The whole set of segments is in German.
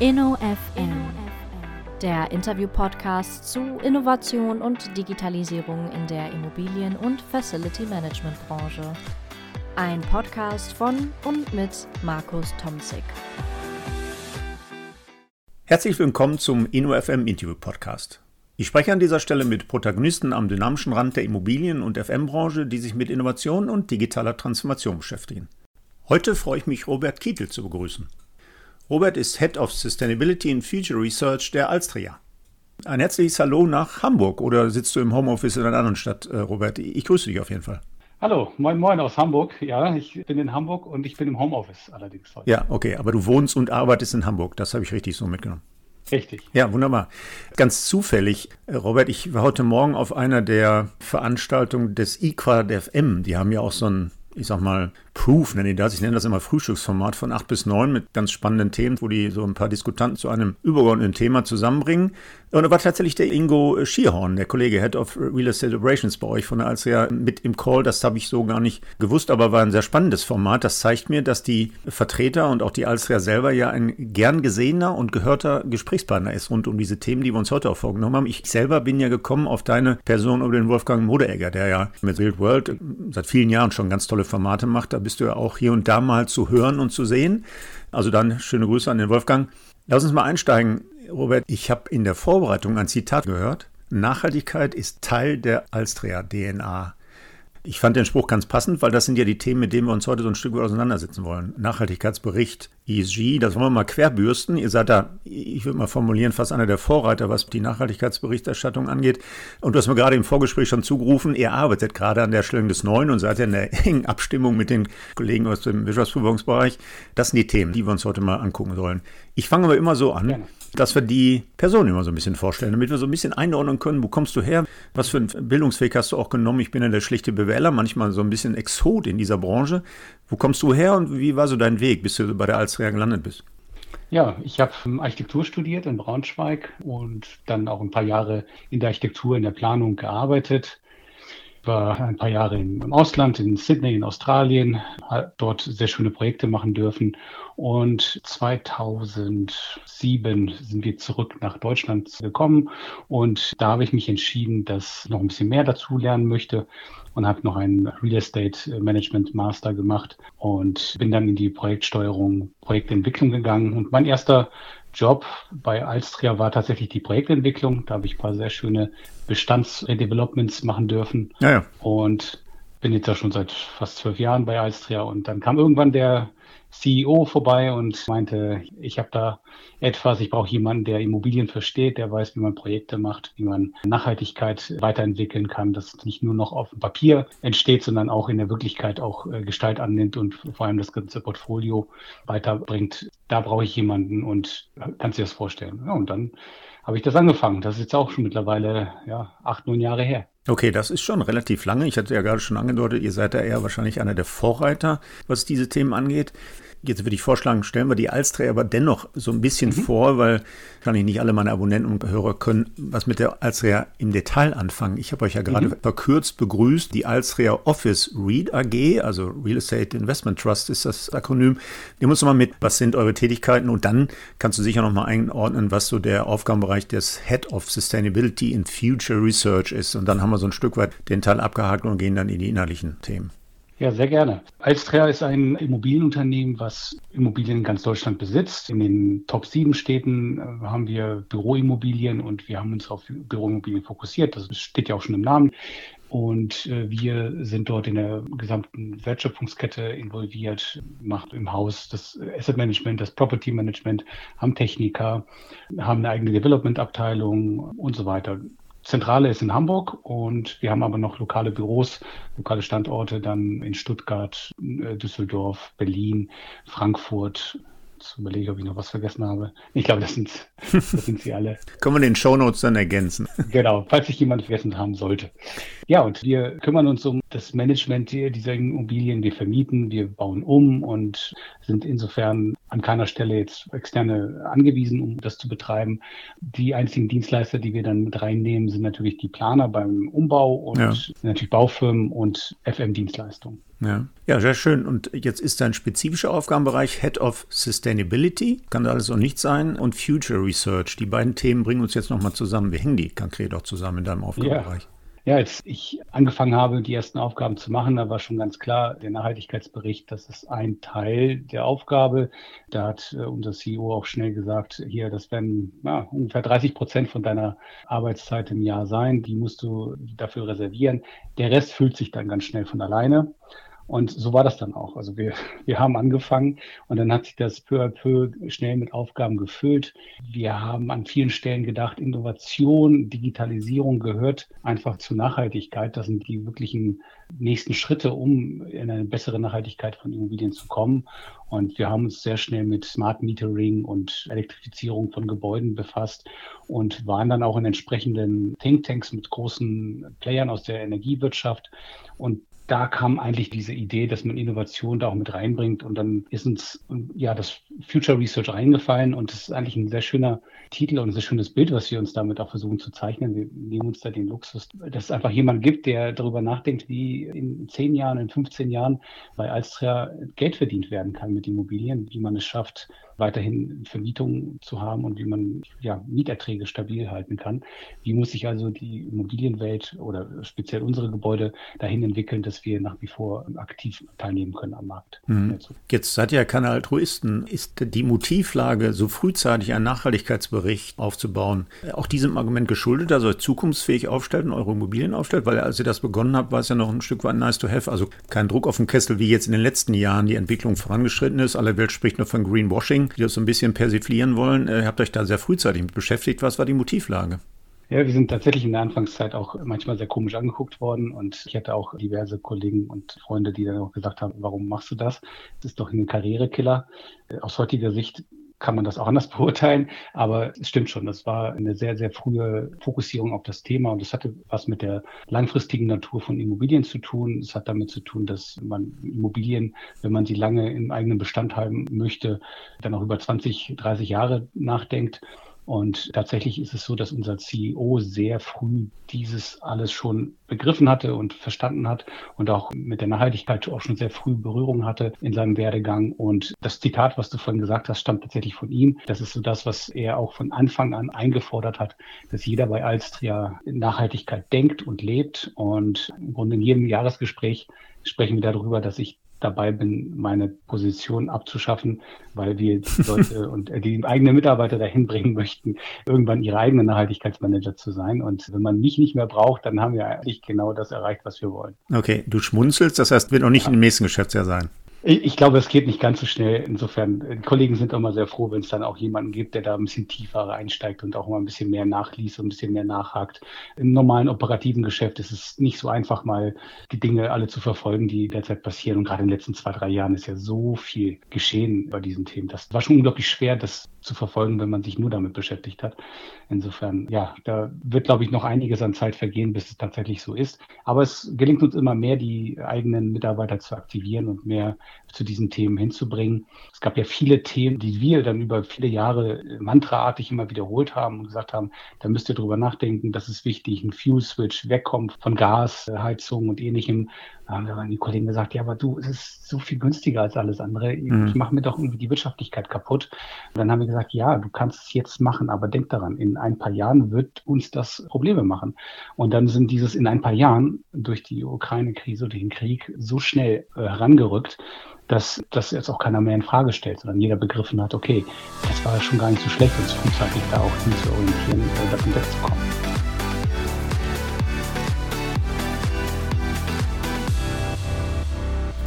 InnoFM, der Interview-Podcast zu Innovation und Digitalisierung in der Immobilien- und Facility-Management-Branche. Ein Podcast von und mit Markus Tomzig. Herzlich willkommen zum InnoFM Interview Podcast. Ich spreche an dieser Stelle mit Protagonisten am dynamischen Rand der Immobilien- und FM-Branche, die sich mit Innovation und digitaler Transformation beschäftigen. Heute freue ich mich, Robert Kietel zu begrüßen. Robert ist Head of Sustainability and Future Research der Alstria. Ein herzliches Hallo nach Hamburg oder sitzt du im Homeoffice in einer anderen Stadt, äh, Robert? Ich grüße dich auf jeden Fall. Hallo, moin moin aus Hamburg. Ja, ich bin in Hamburg und ich bin im Homeoffice allerdings heute. Ja, okay, aber du wohnst und arbeitest in Hamburg. Das habe ich richtig so mitgenommen. Richtig. Ja, wunderbar. Ganz zufällig, äh, Robert, ich war heute Morgen auf einer der Veranstaltungen des IQUAD FM. Die haben ja auch so ein ich sag mal, Proof nenne ich das. Ich nenne das immer Frühstücksformat von 8 bis 9 mit ganz spannenden Themen, wo die so ein paar Diskutanten zu einem übergeordneten Thema zusammenbringen. Und da war tatsächlich der Ingo Schierhorn, der Kollege Head of Real Estate Operations bei euch von der Alstria mit im Call. Das habe ich so gar nicht gewusst, aber war ein sehr spannendes Format. Das zeigt mir, dass die Vertreter und auch die Alstria selber ja ein gern gesehener und gehörter Gesprächspartner ist rund um diese Themen, die wir uns heute auch vorgenommen haben. Ich selber bin ja gekommen auf deine Person über den Wolfgang Moderegger, der ja mit Wild World seit vielen Jahren schon ganz tolle Formate macht. Da bist du ja auch hier und da mal zu hören und zu sehen. Also dann schöne Grüße an den Wolfgang. Lass uns mal einsteigen. Robert, ich habe in der Vorbereitung ein Zitat gehört. Nachhaltigkeit ist Teil der Alstria-DNA. Ich fand den Spruch ganz passend, weil das sind ja die Themen, mit denen wir uns heute so ein Stück weit auseinandersetzen wollen. Nachhaltigkeitsbericht, ESG, das wollen wir mal querbürsten. Ihr seid da, ich würde mal formulieren, fast einer der Vorreiter, was die Nachhaltigkeitsberichterstattung angeht. Und du hast mir gerade im Vorgespräch schon zugerufen, ihr arbeitet gerade an der Stellung des Neuen und seid ja in der engen Abstimmung mit den Kollegen aus dem Wirtschaftsprüfungsbereich. Das sind die Themen, die wir uns heute mal angucken sollen. Ich fange aber immer so an. Gerne dass wir die Person immer so ein bisschen vorstellen, damit wir so ein bisschen einordnen können, wo kommst du her, was für einen Bildungsweg hast du auch genommen. Ich bin ja der schlichte Bewähler, manchmal so ein bisschen Exot in dieser Branche. Wo kommst du her und wie war so dein Weg, bis du bei der Alstria gelandet bist? Ja, ich habe Architektur studiert in Braunschweig und dann auch ein paar Jahre in der Architektur, in der Planung gearbeitet war ein paar Jahre im Ausland, in Sydney, in Australien, dort sehr schöne Projekte machen dürfen. Und 2007 sind wir zurück nach Deutschland gekommen und da habe ich mich entschieden, dass ich noch ein bisschen mehr dazu lernen möchte und habe noch einen Real Estate Management Master gemacht und bin dann in die Projektsteuerung, Projektentwicklung gegangen. Und mein erster Job bei Alstria war tatsächlich die Projektentwicklung. Da habe ich ein paar sehr schöne Bestandsdevelopments machen dürfen. Ja, ja. Und bin jetzt ja schon seit fast zwölf Jahren bei Alstria. Und dann kam irgendwann der CEO vorbei und meinte, ich habe da etwas, ich brauche jemanden, der Immobilien versteht, der weiß, wie man Projekte macht, wie man Nachhaltigkeit weiterentwickeln kann, dass nicht nur noch auf dem Papier entsteht, sondern auch in der Wirklichkeit auch äh, Gestalt annimmt und vor allem das ganze Portfolio weiterbringt. Da brauche ich jemanden und kannst dir das vorstellen. Ja, und dann habe ich das angefangen. Das ist jetzt auch schon mittlerweile ja, acht, neun Jahre her. Okay, das ist schon relativ lange. Ich hatte ja gerade schon angedeutet, ihr seid da eher wahrscheinlich einer der Vorreiter, was diese Themen angeht. Jetzt würde ich vorschlagen, stellen wir die Alstria aber dennoch so ein bisschen mhm. vor, weil wahrscheinlich nicht alle meine Abonnenten und Hörer können was mit der Alstria im Detail anfangen. Ich habe euch ja gerade mhm. verkürzt begrüßt. Die Alstria Office REIT AG, also Real Estate Investment Trust ist das Akronym. Nimm uns mal mit, was sind eure Tätigkeiten und dann kannst du sicher noch mal einordnen, was so der Aufgabenbereich des Head of Sustainability in Future Research ist. Und dann haben wir so ein Stück weit den Teil abgehakt und gehen dann in die inhaltlichen Themen. Ja, sehr gerne. Alstria ist ein Immobilienunternehmen, was Immobilien in ganz Deutschland besitzt. In den Top 7 Städten äh, haben wir Büroimmobilien und wir haben uns auf Büroimmobilien fokussiert. Das steht ja auch schon im Namen. Und äh, wir sind dort in der gesamten Wertschöpfungskette involviert, macht im Haus das Asset Management, das Property Management, haben Techniker, haben eine eigene Development-Abteilung und so weiter. Zentrale ist in Hamburg und wir haben aber noch lokale Büros, lokale Standorte dann in Stuttgart, äh, Düsseldorf, Berlin, Frankfurt, Jetzt überlege, ob ich noch was vergessen habe. Ich glaube, das sind, das sind sie alle. Können wir den Shownotes dann ergänzen? Genau, falls sich jemand vergessen haben sollte. Ja, und wir kümmern uns um das Management dieser Immobilien. Wir vermieten, wir bauen um und sind insofern an keiner Stelle jetzt externe angewiesen, um das zu betreiben. Die einzigen Dienstleister, die wir dann mit reinnehmen, sind natürlich die Planer beim Umbau und ja. natürlich Baufirmen und FM-Dienstleistungen. Ja. ja, sehr schön. Und jetzt ist dein spezifischer Aufgabenbereich Head of Sustainability Sustainability, kann alles auch nicht sein, und Future Research. Die beiden Themen bringen uns jetzt nochmal zusammen. Wie hängen die konkret auch zusammen in deinem Aufgabenbereich? Ja. Ja, als ich angefangen habe, die ersten Aufgaben zu machen, da war schon ganz klar, der Nachhaltigkeitsbericht, das ist ein Teil der Aufgabe. Da hat äh, unser CEO auch schnell gesagt, hier, das werden ja, ungefähr 30 Prozent von deiner Arbeitszeit im Jahr sein. Die musst du dafür reservieren. Der Rest fühlt sich dann ganz schnell von alleine. Und so war das dann auch. Also wir, wir haben angefangen und dann hat sich das peu à peu schnell mit Aufgaben gefüllt. Wir haben an vielen Stellen gedacht, Innovation, Digitalisierung gehört einfach zur Nachhaltigkeit. Das sind die wirklichen nächsten Schritte, um in eine bessere Nachhaltigkeit von Immobilien zu kommen. Und wir haben uns sehr schnell mit Smart Metering und Elektrifizierung von Gebäuden befasst und waren dann auch in entsprechenden Thinktanks mit großen Playern aus der Energiewirtschaft. Und da kam eigentlich diese Idee, dass man Innovation da auch mit reinbringt. Und dann ist uns ja das Future Research eingefallen und das ist eigentlich ein sehr schöner Titel und ein sehr schönes Bild, was wir uns damit auch versuchen zu zeichnen. Wir nehmen uns da den Luxus, dass es einfach jemand gibt, der darüber nachdenkt, wie in zehn Jahren, in 15 Jahren bei Alstria Geld verdient werden kann mit Immobilien, wie man es schafft, weiterhin Vermietungen zu haben und wie man ja, Mieterträge stabil halten kann. Wie muss sich also die Immobilienwelt oder speziell unsere Gebäude dahin entwickeln, dass wir nach wie vor aktiv teilnehmen können am Markt? Mhm. Jetzt seid ihr ja keine Altruisten. Ist die Motivlage, so frühzeitig einen Nachhaltigkeitsbericht aufzubauen, auch diesem Argument geschuldet, also zukunftsfähig aufstellt und eure Immobilien aufstellt? Weil als ihr das begonnen habt, war es ja noch ein Stück weit nice to have. Also kein Druck auf den Kessel, wie jetzt in den letzten Jahren die Entwicklung vorangeschritten ist. Alle Welt spricht nur von Greenwashing die das so ein bisschen persiflieren wollen. Ihr habt euch da sehr frühzeitig mit beschäftigt. Was war die Motivlage? Ja, wir sind tatsächlich in der Anfangszeit auch manchmal sehr komisch angeguckt worden und ich hatte auch diverse Kollegen und Freunde, die dann auch gesagt haben, warum machst du das? Das ist doch ein Karrierekiller. Aus heutiger Sicht kann man das auch anders beurteilen. Aber es stimmt schon, das war eine sehr, sehr frühe Fokussierung auf das Thema und es hatte was mit der langfristigen Natur von Immobilien zu tun. Es hat damit zu tun, dass man Immobilien, wenn man sie lange im eigenen Bestand haben möchte, dann auch über 20, 30 Jahre nachdenkt. Und tatsächlich ist es so, dass unser CEO sehr früh dieses alles schon begriffen hatte und verstanden hat und auch mit der Nachhaltigkeit auch schon sehr früh Berührung hatte in seinem Werdegang. Und das Zitat, was du vorhin gesagt hast, stammt tatsächlich von ihm. Das ist so das, was er auch von Anfang an eingefordert hat, dass jeder bei Alstria Nachhaltigkeit denkt und lebt. Und im Grunde in jedem Jahresgespräch sprechen wir darüber, dass ich dabei bin, meine Position abzuschaffen, weil wir die Leute und die eigenen Mitarbeiter dahin bringen möchten, irgendwann ihre eigenen Nachhaltigkeitsmanager zu sein. Und wenn man mich nicht mehr braucht, dann haben wir eigentlich genau das erreicht, was wir wollen. Okay, du schmunzelst, das heißt, wird auch nicht ja. im nächsten Geschäftsjahr sein. Ich, glaube, es geht nicht ganz so schnell. Insofern, die Kollegen sind immer sehr froh, wenn es dann auch jemanden gibt, der da ein bisschen tiefer einsteigt und auch mal ein bisschen mehr nachliest und ein bisschen mehr nachhakt. Im normalen operativen Geschäft ist es nicht so einfach, mal die Dinge alle zu verfolgen, die derzeit passieren. Und gerade in den letzten zwei, drei Jahren ist ja so viel geschehen bei diesen Themen. Das war schon unglaublich schwer, das zu verfolgen, wenn man sich nur damit beschäftigt hat. Insofern, ja, da wird, glaube ich, noch einiges an Zeit vergehen, bis es tatsächlich so ist. Aber es gelingt uns immer mehr, die eigenen Mitarbeiter zu aktivieren und mehr zu diesen Themen hinzubringen. Es gab ja viele Themen, die wir dann über viele Jahre mantraartig immer wiederholt haben und gesagt haben, da müsst ihr drüber nachdenken, das ist wichtig, ein Fuel Switch wegkommt von Gas, Heizung und ähnlichem. Da haben dann die Kollegen gesagt, ja, aber du, es ist so viel günstiger als alles andere. Mhm. Ich mache mir doch irgendwie die Wirtschaftlichkeit kaputt. Und dann haben wir gesagt, ja, du kannst es jetzt machen, aber denk daran, in ein paar Jahren wird uns das Probleme machen. Und dann sind dieses in ein paar Jahren durch die Ukraine-Krise, durch den Krieg so schnell äh, herangerückt, dass das jetzt auch keiner mehr in Frage stellt, sondern jeder begriffen hat, okay, das war schon gar nicht so schlecht, uns frühzeitig da auch hin zu orientieren, äh, davon wegzukommen.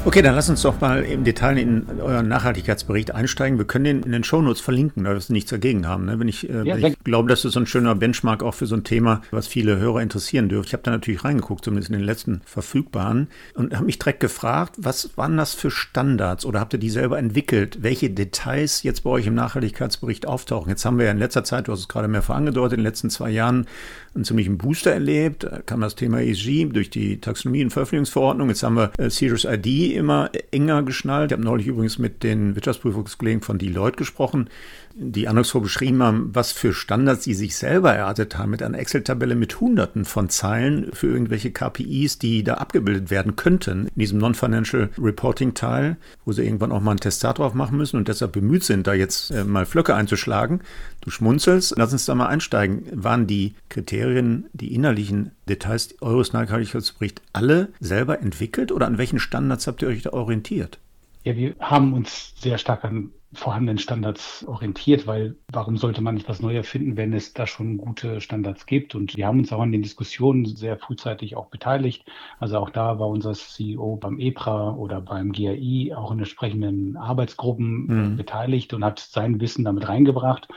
Okay, dann lass uns doch mal im Detail in euren Nachhaltigkeitsbericht einsteigen. Wir können den in den Shownotes verlinken, da wir nichts dagegen haben. Ne? Wenn ich, äh, ja, ich glaube, das ist so ein schöner Benchmark auch für so ein Thema, was viele Hörer interessieren dürfte. Ich habe da natürlich reingeguckt, zumindest in den letzten verfügbaren, und habe mich direkt gefragt, was waren das für Standards oder habt ihr die selber entwickelt? Welche Details jetzt bei euch im Nachhaltigkeitsbericht auftauchen? Jetzt haben wir ja in letzter Zeit, du hast es gerade mehrfach angedeutet, in den letzten zwei Jahren einen ziemlichen Booster erlebt. Da kam das Thema ESG durch die Taxonomie- und Veröffentlichungsverordnung. Jetzt haben wir äh, Serious ID immer enger geschnallt. Ich habe neulich übrigens mit den Wirtschaftsprüfungskollegen von Deloitte gesprochen, die anspruchsvoll beschrieben haben, was für Standards sie sich selber erartet haben mit einer Excel-Tabelle mit Hunderten von Zeilen für irgendwelche KPIs, die da abgebildet werden könnten in diesem Non-Financial Reporting-Teil, wo sie irgendwann auch mal einen Testat drauf machen müssen und deshalb bemüht sind, da jetzt äh, mal Flöcke einzuschlagen. Du schmunzelst, lass uns da mal einsteigen. Waren die Kriterien, die innerlichen Details eures Nachhaltigkeitsberichts alle selber entwickelt oder an welchen Standards habt ihr euch da orientiert? Ja, wir haben uns sehr stark an vorhandenen Standards orientiert, weil warum sollte man nicht was Neues erfinden, wenn es da schon gute Standards gibt? Und wir haben uns auch an den Diskussionen sehr frühzeitig auch beteiligt. Also auch da war unser CEO beim EPRA oder beim GAI auch in entsprechenden Arbeitsgruppen mhm. beteiligt und hat sein Wissen damit reingebracht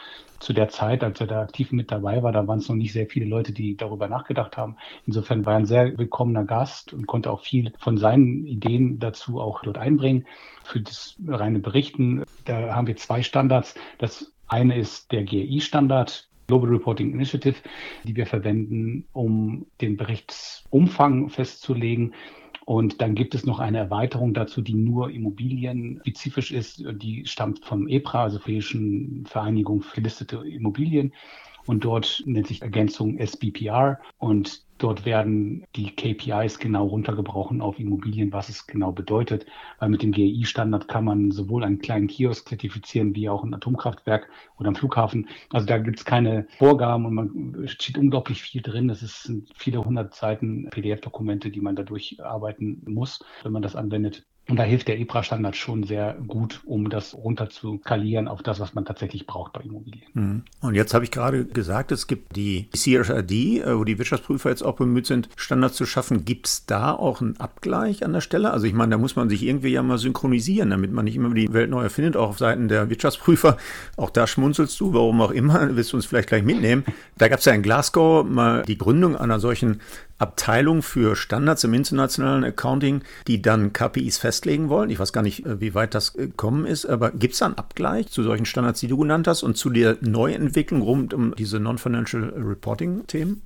zu der Zeit, als er da aktiv mit dabei war, da waren es noch nicht sehr viele Leute, die darüber nachgedacht haben. Insofern war er ein sehr willkommener Gast und konnte auch viel von seinen Ideen dazu auch dort einbringen. Für das reine Berichten, da haben wir zwei Standards. Das eine ist der GRI-Standard, Global Reporting Initiative, die wir verwenden, um den Berichtsumfang festzulegen. Und dann gibt es noch eine Erweiterung dazu, die nur immobilienspezifisch ist. Die stammt vom EPRA, also Europäischen Vereinigung für listete Immobilien. Und dort nennt sich Ergänzung SBPR. Und Dort werden die KPIs genau runtergebrochen auf Immobilien, was es genau bedeutet. Weil mit dem GEI-Standard kann man sowohl einen kleinen Kiosk zertifizieren wie auch ein Atomkraftwerk oder einen Flughafen. Also da gibt es keine Vorgaben und man steht unglaublich viel drin. Das sind viele hundert Seiten PDF-Dokumente, die man da durcharbeiten muss, wenn man das anwendet. Und da hilft der EPRA-Standard schon sehr gut, um das runter zu skalieren auf das, was man tatsächlich braucht bei Immobilien. Mhm. Und jetzt habe ich gerade gesagt, es gibt die CRD, äh, wo die Wirtschaftsprüfer jetzt auch bemüht sind, Standards zu schaffen. Gibt es da auch einen Abgleich an der Stelle? Also ich meine, da muss man sich irgendwie ja mal synchronisieren, damit man nicht immer die Welt neu erfindet, auch auf Seiten der Wirtschaftsprüfer. Auch da schmunzelst du, warum auch immer, willst du uns vielleicht gleich mitnehmen. Da gab es ja in Glasgow mal die Gründung einer solchen Abteilung für Standards im internationalen Accounting, die dann KPIs festlegen wollen. Ich weiß gar nicht, äh, wie weit das gekommen ist, aber gibt es da einen Abgleich zu solchen Standards, die du genannt hast und zu der Neuentwicklung rund um diese Non-Financial Reporting-Themen?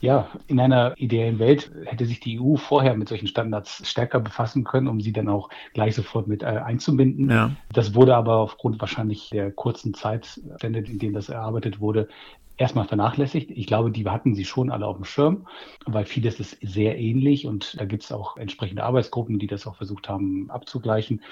Ja, in einer ideellen Welt hätte sich die EU vorher mit solchen Standards stärker befassen können, um sie dann auch gleich sofort mit äh, einzubinden. Ja. Das wurde aber aufgrund wahrscheinlich der kurzen Zeitstände, in denen das erarbeitet wurde, erstmal vernachlässigt. Ich glaube, die hatten sie schon alle auf dem Schirm, weil vieles ist sehr ähnlich und da gibt es auch entsprechende Arbeitsgruppen, die das auch versucht haben abzugleichen.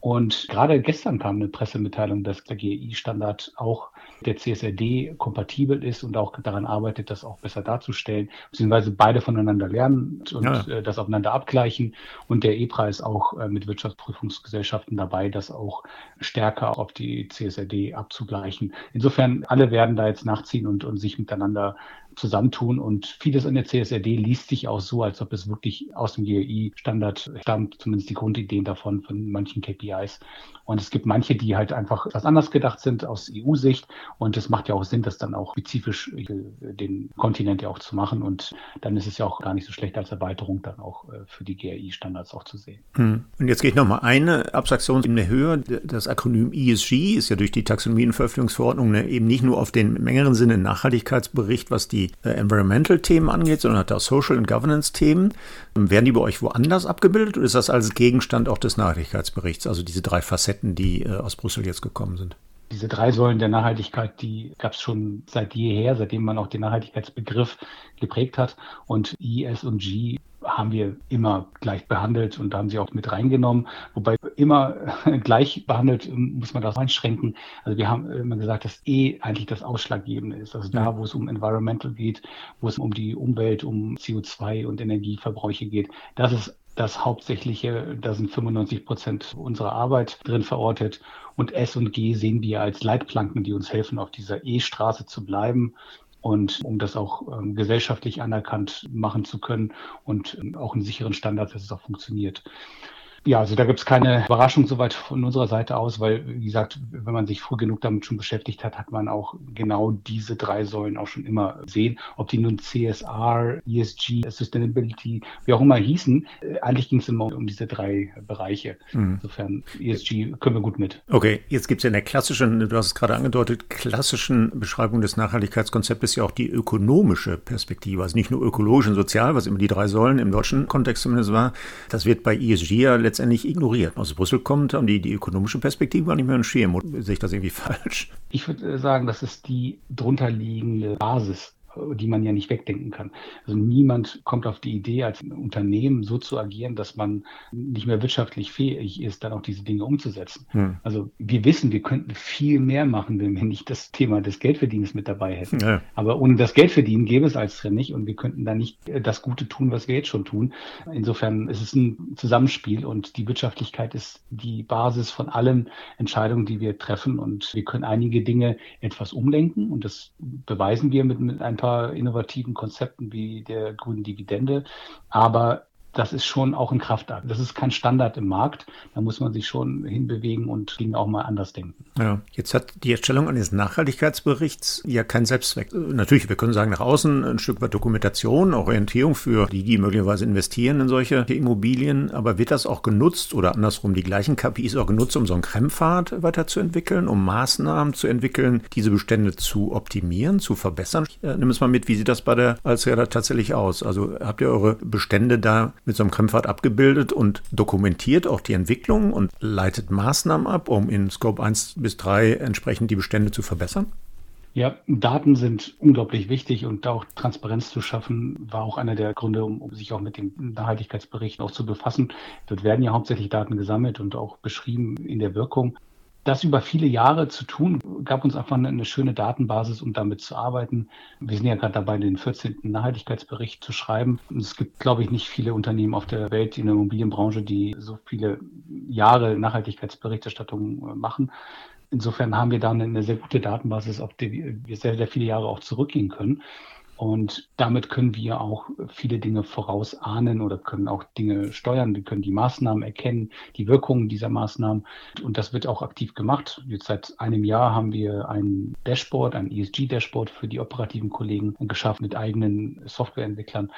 Und gerade gestern kam eine Pressemitteilung, dass der GI-Standard auch der CSRD kompatibel ist und auch daran arbeitet, das auch besser darzustellen, beziehungsweise beide voneinander lernen und ja. Äh, das aufeinander abgleichen. Und der EPRA ist auch äh, mit Wirtschaftsprüfungsgesellschaften dabei, das auch stärker auf die CSRD abzugleichen. Insofern, alle werden da jetzt nachziehen und, und sich miteinander zusammentun. Und vieles an der CSRD liest sich auch so, als ob es wirklich aus dem GRI-Standard stammt, zumindest die Grundideen davon, von manchen KPIs. Und es gibt manche, die halt einfach etwas anders gedacht sind aus EU-Sicht. Und es macht ja auch Sinn, das dann auch spezifisch den Kontinent ja auch zu machen. Und dann ist es ja auch gar nicht so schlecht als Erweiterung dann auch äh, für die GRI-Standards auch zu sehen. Hm. Und jetzt gehe ich nochmal eine Abstraktion in der Höhe. Das Akronym ESG ist ja durch die Taxonomie-Veröffentlichungsverordnung ne, eben nicht nur auf den engeren Sinne Nachhaltigkeitsbericht, was die äh, Environmental-Themen angeht, sondern hat auch Social- und Governance-Themen. Werden die bei euch woanders abgebildet oder ist das als Gegenstand auch des Nachhaltigkeitsberichts, also diese drei Facetten? Facetten, die äh, aus Brüssel jetzt gekommen sind? Diese drei Säulen der Nachhaltigkeit, die gab es schon seit jeher, seitdem man auch den Nachhaltigkeitsbegriff geprägt hat. Und I, S und G haben wir immer gleich behandelt und da haben sie auch mit reingenommen. Wobei immer gleich behandelt muss man das einschränken. Also wir haben immer gesagt, dass E eigentlich das Ausschlaggebende ist. Also da, wo es um Environmental geht, wo es um die Umwelt, um CO2 und Energieverbräuche geht, das ist das Hauptsächliche, da sind 95 Prozent unserer Arbeit drin verortet. Und S und G sehen wir als Leitplanken, die uns helfen, auf dieser E-Straße zu bleiben und um das auch ähm, gesellschaftlich anerkannt machen zu können und ähm, auch einen sicheren Standard, dass es auch funktioniert. Ja, also da gibt es keine Überraschung soweit von unserer Seite aus, weil, wie gesagt, wenn man sich früh genug damit schon beschäftigt hat, hat man auch genau diese drei Säulen auch schon immer gesehen. Ob die nun CSR, ESG, Sustainability, wie auch immer hießen, äh, eigentlich ging es immer um diese drei Bereiche. Mhm. Insofern, ESG können wir gut mit. Okay, jetzt gibt es ja in der klassischen, du hast es gerade angedeutet, klassischen Beschreibung des Nachhaltigkeitskonzeptes ja auch die ökonomische Perspektive. Also nicht nur ökologisch und sozial, was immer die drei Säulen im deutschen Kontext zumindest war. Das wird bei ESG ja letztendlich letztendlich ignoriert. Aus Brüssel kommt, haben die die ökonomische Perspektive gar nicht mehr einen Schirm. Sehe ich das irgendwie falsch? Ich würde sagen, das ist die drunterliegende Basis die man ja nicht wegdenken kann. Also niemand kommt auf die Idee, als Unternehmen so zu agieren, dass man nicht mehr wirtschaftlich fähig ist, dann auch diese Dinge umzusetzen. Hm. Also wir wissen, wir könnten viel mehr machen, wenn wir nicht das Thema des Geldverdienens mit dabei hätten. Ja. Aber ohne das Geldverdienen gäbe es als nicht und wir könnten da nicht das Gute tun, was wir jetzt schon tun. Insofern ist es ein Zusammenspiel und die Wirtschaftlichkeit ist die Basis von allen Entscheidungen, die wir treffen und wir können einige Dinge etwas umlenken und das beweisen wir mit, mit ein paar super innovativen Konzepten wie der grünen Dividende. Aber das ist schon auch ein Kraftakt. Das ist kein Standard im Markt. Da muss man sich schon hinbewegen und Dinge auch mal anders denken. Ja, jetzt hat die Erstellung eines Nachhaltigkeitsberichts ja keinen Selbstzweck. Natürlich, wir können sagen, nach außen ein Stück weit Dokumentation, Orientierung für die, die möglicherweise investieren in solche Immobilien. Aber wird das auch genutzt oder andersrum die gleichen KPIs auch genutzt, um so einen Krempfad weiterzuentwickeln, um Maßnahmen zu entwickeln, diese Bestände zu optimieren, zu verbessern? Äh, nimm es mal mit, wie sieht das bei der Alsreda tatsächlich aus? Also habt ihr eure Bestände da mit so einem Krempfad abgebildet und dokumentiert auch die Entwicklung und leitet Maßnahmen ab, um in Scope 1 bis 3 entsprechend die Bestände zu verbessern? Ja, Daten sind unglaublich wichtig und da auch Transparenz zu schaffen, war auch einer der Gründe, um, um, sich auch mit dem Nachhaltigkeitsbericht auch zu befassen. Dort werden ja hauptsächlich Daten gesammelt und auch beschrieben in der Wirkung das über viele Jahre zu tun, gab uns einfach eine, schöne Datenbasis, um damit zu arbeiten. Wir sind ja gerade dabei, den 14. Nachhaltigkeitsbericht zu schreiben. Und es gibt, glaube ich, nicht viele Unternehmen auf der Welt in der Immobilienbranche, die so viele Jahre Nachhaltigkeitsberichterstattung äh, machen. Insofern haben wir da eine, eine sehr gute Datenbasis, auf die wir sehr, sehr viele Jahre auch zurückgehen können. Und damit können wir auch viele Dinge vorausahnen oder können auch Dinge steuern. Wir können die Maßnahmen erkennen, die Wirkungen dieser Maßnahmen. Und das wird auch aktiv gemacht. Jetzt seit einem Jahr haben wir ein Dashboard, ein ESG-Dashboard für die operativen Kollegen geschaffen mit eigenen Softwareentwicklern,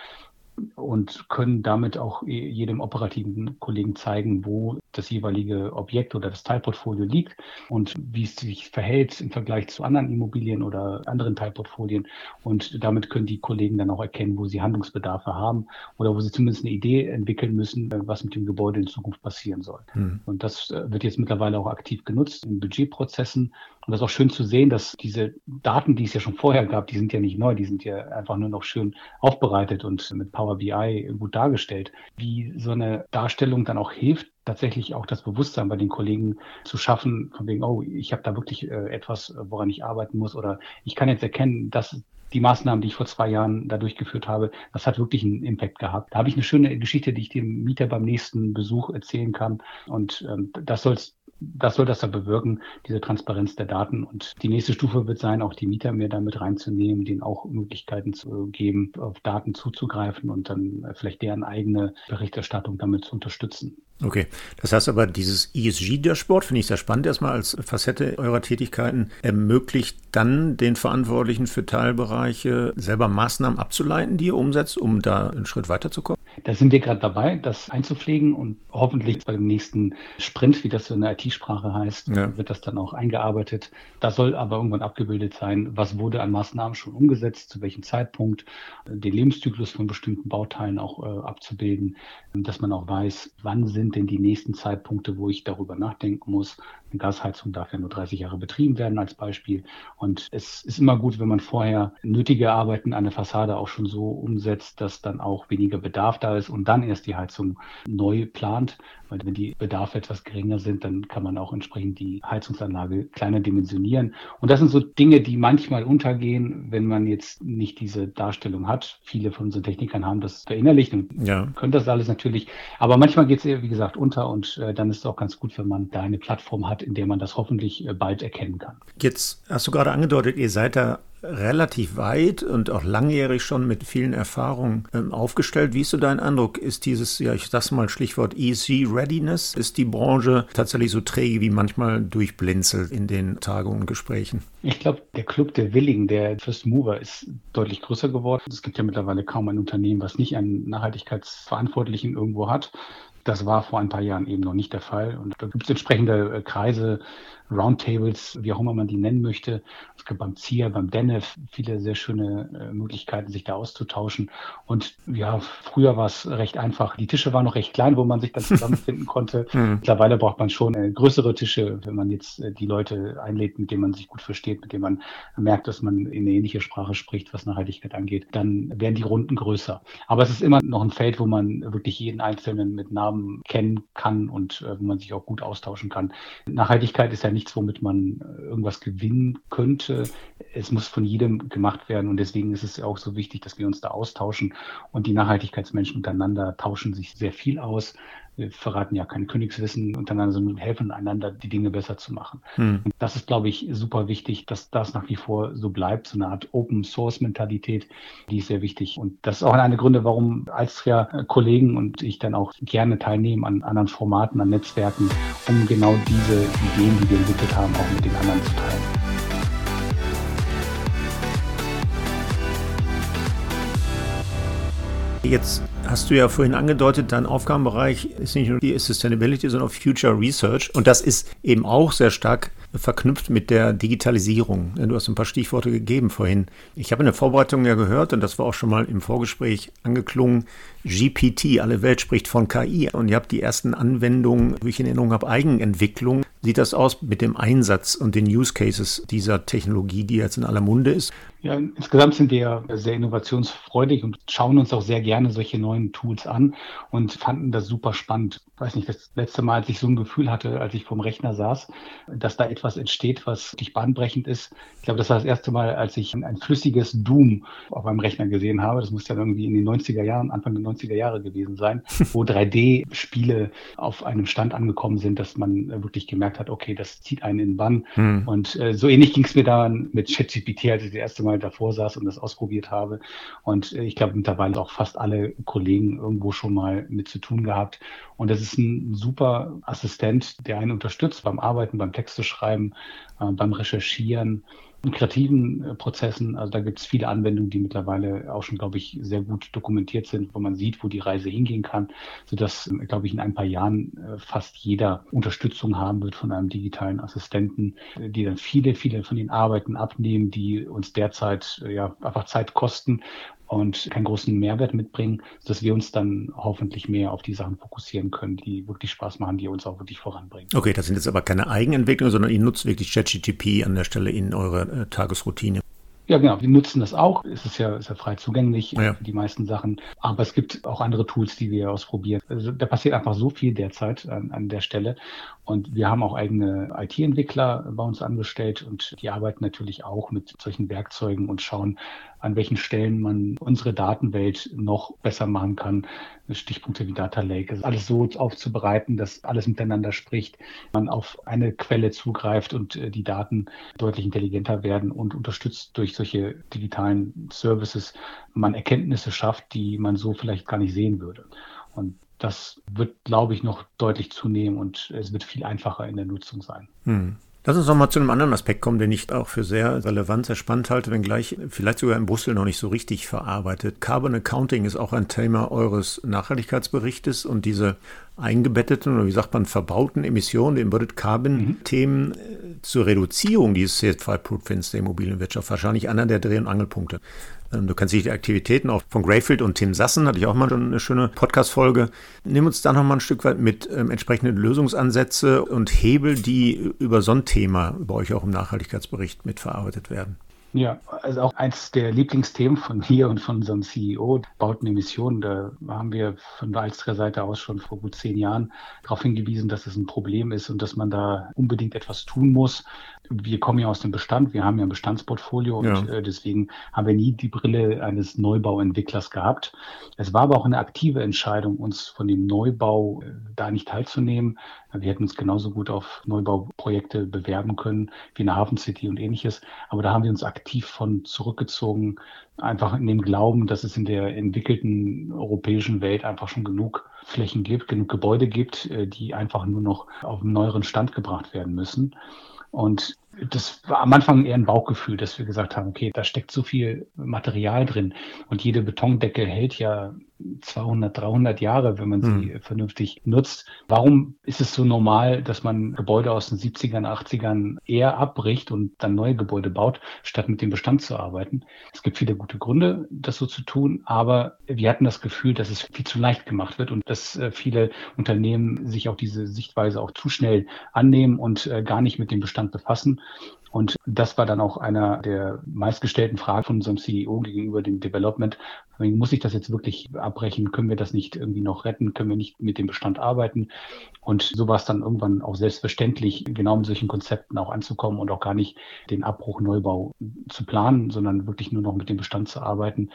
und können damit auch jedem operativen Kollegen zeigen, wo das jeweilige Objekt oder das Teilportfolio liegt und wie es sich verhält im Vergleich zu anderen Immobilien oder anderen Teilportfolien. Und damit können die Kollegen dann auch erkennen, wo sie Handlungsbedarfe haben oder wo sie zumindest eine Idee entwickeln müssen, was mit dem Gebäude in Zukunft passieren soll. Mhm. Und das äh, wird jetzt mittlerweile auch aktiv genutzt in Budgetprozessen und das ist auch schön zu sehen, dass diese Daten, die es ja schon vorher gab, die sind ja nicht neu, die sind ja einfach nur noch schön aufbereitet und mit Power BI gut dargestellt. Wie so eine Darstellung dann auch hilft, tatsächlich auch das Bewusstsein bei den Kollegen zu schaffen, von wegen, oh, ich habe da wirklich äh, etwas, woran ich arbeiten muss oder ich kann jetzt erkennen, dass die Maßnahmen, die ich vor zwei Jahren da durchgeführt habe, das hat wirklich einen Impact gehabt. Da habe ich eine schöne Geschichte, die ich dem Mieter beim nächsten Besuch erzählen kann. Und ähm, das soll es das soll das da bewirken, diese Transparenz der Daten. Und die nächste Stufe wird sein, auch die Mieter mehr damit reinzunehmen, denen auch Möglichkeiten zu geben, auf Daten zuzugreifen und dann vielleicht deren eigene Berichterstattung damit zu unterstützen. Okay, das heißt aber, dieses ESG-Dashboard finde ich sehr spannend erstmal als Facette eurer Tätigkeiten, ermöglicht dann den Verantwortlichen für Teilbereiche selber Maßnahmen abzuleiten, die ihr umsetzt, um da einen Schritt weiterzukommen? Da sind wir gerade dabei, das einzupflegen und hoffentlich beim nächsten Sprint, wie das so in der IT-Sprache heißt, ja. wird das dann auch eingearbeitet. Da soll aber irgendwann abgebildet sein, was wurde an Maßnahmen schon umgesetzt, zu welchem Zeitpunkt, den Lebenszyklus von bestimmten Bauteilen auch äh, abzubilden, dass man auch weiß, wann sind denn die nächsten Zeitpunkte, wo ich darüber nachdenken muss. Eine Gasheizung darf ja nur 30 Jahre betrieben werden als Beispiel. Und es ist immer gut, wenn man vorher nötige Arbeiten an der Fassade auch schon so umsetzt, dass dann auch weniger Bedarf da ist und dann erst die Heizung neu plant. Weil wenn die Bedarfe etwas geringer sind, dann kann man auch entsprechend die Heizungsanlage kleiner dimensionieren. Und das sind so Dinge, die manchmal untergehen, wenn man jetzt nicht diese Darstellung hat. Viele von unseren Technikern haben das verinnerlicht und ja. können das alles natürlich. Aber manchmal geht es, wie gesagt, unter und äh, dann ist es auch ganz gut, wenn man da eine Plattform hat, in der man das hoffentlich äh, bald erkennen kann. Jetzt hast du gerade angedeutet, ihr seid da relativ weit und auch langjährig schon mit vielen Erfahrungen ähm, aufgestellt. Wie ist so dein Eindruck? Ist dieses, ja, ich sag's mal Stichwort EC Readiness, ist die Branche tatsächlich so träge wie manchmal durchblinzelt in den Tagungen und Gesprächen? Ich glaube, der Club der Willigen, der First Mover, ist deutlich größer geworden. Es gibt ja mittlerweile kaum ein Unternehmen, was nicht einen Nachhaltigkeitsverantwortlichen irgendwo hat. Das war vor ein paar Jahren eben noch nicht der Fall. Und da gibt es entsprechende äh, Kreise, Roundtables, wie auch immer man die nennen möchte. Es gibt beim ZIA, beim DENEF viele sehr schöne äh, Möglichkeiten, sich da auszutauschen. Und ja, früher war es recht einfach. Die Tische waren noch recht klein, wo man sich dann zusammenfinden konnte. Mhm. Mittlerweile braucht man schon äh, größere Tische, wenn man jetzt äh, die Leute einlädt, mit denen man sich gut versteht, mit denen man merkt, dass man in eine ähnliche Sprache spricht, was Nachhaltigkeit angeht. Dann werden die Runden größer. Aber es ist immer noch ein Feld, wo man wirklich jeden Einzelnen mit Namen kennen kann und äh, wo man sich auch gut austauschen kann. Nachhaltigkeit ist ja nichts, womit man äh, irgendwas gewinnen könnte. Es muss von jedem gemacht werden und deswegen ist es auch so wichtig, dass wir uns da austauschen und die Nachhaltigkeitsmenschen untereinander tauschen sich sehr viel aus wir verraten ja kein Königswissen untereinander, sondern helfen einander, die Dinge besser zu machen. Hm. Und das ist, glaube ich, super wichtig, dass das nach wie vor so bleibt, so eine Art Open Source Mentalität, die ist sehr wichtig. Und das ist auch einer der Gründe, warum Alstria Kollegen und ich dann auch gerne teilnehmen an anderen Formaten, an Netzwerken, um genau diese Ideen, die wir entwickelt haben, auch mit den anderen zu teilen. Jetzt hast du ja vorhin angedeutet, dein Aufgabenbereich ist nicht nur die Sustainability, sondern auch Future Research. Und das ist eben auch sehr stark verknüpft mit der Digitalisierung. Du hast ein paar Stichworte gegeben vorhin. Ich habe in der Vorbereitung ja gehört, und das war auch schon mal im Vorgespräch angeklungen, GPT, alle Welt spricht von KI. Und ihr habt die ersten Anwendungen, wie ich in Erinnerung habe, Eigenentwicklung. Sieht das aus mit dem Einsatz und den Use Cases dieser Technologie, die jetzt in aller Munde ist? Ja, insgesamt sind wir sehr innovationsfreudig und schauen uns auch sehr gerne solche neuen Tools an und fanden das super spannend. Ich weiß nicht, das letzte Mal, als ich so ein Gefühl hatte, als ich vorm Rechner saß, dass da etwas entsteht, was wirklich bahnbrechend ist. Ich glaube, das war das erste Mal, als ich ein, flüssiges Doom auf meinem Rechner gesehen habe. Das muss ja irgendwie in den 90er Jahren, Anfang der 90er Jahre gewesen sein, wo 3D-Spiele auf einem Stand angekommen sind, dass man wirklich gemerkt hat, okay, das zieht einen in den Bann. Hm. Und äh, so ähnlich ging es mir dann mit ChatGPT, als ich das erste Mal Mal davor saß und das ausprobiert habe. Und äh, ich glaube, mittlerweile auch fast alle Kollegen irgendwo schon mal mit zu tun gehabt. Und das ist ein super Assistent, der einen unterstützt beim Arbeiten, beim Texte schreiben, äh, beim Recherchieren in kreativen äh, Prozessen, also da gibt es viele Anwendungen, die mittlerweile auch schon, glaube ich, sehr gut dokumentiert sind, wo man sieht, wo die Reise hingehen kann, sodass, äh, glaube ich, in ein paar Jahren äh, fast jeder Unterstützung haben wird von einem digitalen Assistenten, die dann viele, viele von den Arbeiten abnehmen, die uns derzeit ja einfach Zeit kosten und keinen großen Mehrwert mitbringen, dass wir uns dann hoffentlich mehr auf die Sachen fokussieren können, die wirklich Spaß machen, die uns auch wirklich voranbringen. Okay, das sind jetzt aber keine Eigenentwicklungen, sondern ihr nutzt wirklich ChatGTP an der Stelle in eurer äh, Tagesroutine. Ja, genau. Wir nutzen das auch. Es ist ja, ist ja frei zugänglich ja. für die meisten Sachen. Aber es gibt auch andere Tools, die wir ausprobieren. Also da passiert einfach so viel derzeit an, an der Stelle. Und wir haben auch eigene IT-Entwickler bei uns angestellt und die arbeiten natürlich auch mit solchen Werkzeugen und schauen, an welchen Stellen man unsere Datenwelt noch besser machen kann. Stichpunkte wie Data Lake. Also alles so aufzubereiten, dass alles miteinander spricht, man auf eine Quelle zugreift und äh, die Daten deutlich intelligenter werden und unterstützt durch solche digitalen Services man Erkenntnisse schafft, die man so vielleicht gar nicht sehen würde. Und das wird, glaube ich, noch deutlich zunehmen und es wird viel einfacher in der Nutzung sein. Hm. Lass uns noch mal zu einem anderen Aspekt kommen, den ich auch für sehr relevant, sehr spannend halte, wenngleich vielleicht sogar in Brüssel noch nicht so richtig verarbeitet. Carbon Accounting ist auch ein Thema eures Nachhaltigkeitsberichtes und diese eingebetteten oder wie sagt man, verbauten Emissionen, die Embodied Carbon-Themen mhm. Äh, zur Reduzierung dieses CO2-Footprints der Immobilienwirtschaft wahrscheinlich einer der Dreh- und Angelpunkte. Ähm, du kennst dich die Aktivitäten auch von Greyfield und Tim Sassen, hatte ich auch mal schon eine schöne Podcast-Folge. Nimm uns da noch mal ein Stück weit mit ähm, entsprechenden Lösungsansätze und Hebel, die über so ein Thema bei euch auch im Nachhaltigkeitsbericht mitverarbeitet werden. Ja, also auch eins der Lieblingsthemen von mir und von unserem CEO, Bautenemissionen. Da haben wir von der Alstria Seite aus schon vor gut zehn Jahren darauf hingewiesen, dass es ein Problem ist und dass man da unbedingt etwas tun muss wir kommen ja aus dem Bestand, wir haben ja ein Bestandsportfolio ja. und äh, deswegen haben wir nie die Brille eines Neubauentwicklers gehabt. Es war aber auch eine aktive Entscheidung, uns von dem Neubau äh, da nicht teilzunehmen. Wir hätten uns genauso gut auf Neubauprojekte bewerben können wie eine Hafen City und ähnliches. Aber da haben wir uns aktiv von zurückgezogen, einfach in dem Glauben, dass es in der entwickelten europäischen Welt einfach schon genug Flächen gibt, genug Gebäude gibt, äh, die einfach nur noch auf einen neueren Stand gebracht werden müssen. Und das war am Anfang eher ein Bauchgefühl, dass wir gesagt haben, okay, da steckt so viel Material drin und jede Betondecke hält ja 200, 300 Jahre, wenn man sie hm. vernünftig nutzt. Warum ist es so normal, dass man Gebäude aus den 70ern, 80ern eher abbricht und dann neue Gebäude baut, statt mit dem Bestand zu arbeiten? Es gibt viele gute Gründe, das so zu tun, aber wir hatten das Gefühl, dass es viel zu leicht gemacht wird und dass äh, viele Unternehmen sich auch diese Sichtweise auch zu schnell annehmen und äh, gar nicht mit dem Bestand befassen. Und das war dann auch einer der meistgestellten Fragen von unserem CEO gegenüber dem Development. Muss ich das jetzt wirklich abbrechen? Können wir das nicht irgendwie noch retten? Können wir nicht mit dem Bestand arbeiten? Und so war es dann irgendwann auch selbstverständlich, genau mit solchen Konzepten auch anzukommen und auch gar nicht den Abbruch Neubau zu planen, sondern wirklich nur noch mit dem Bestand zu arbeiten.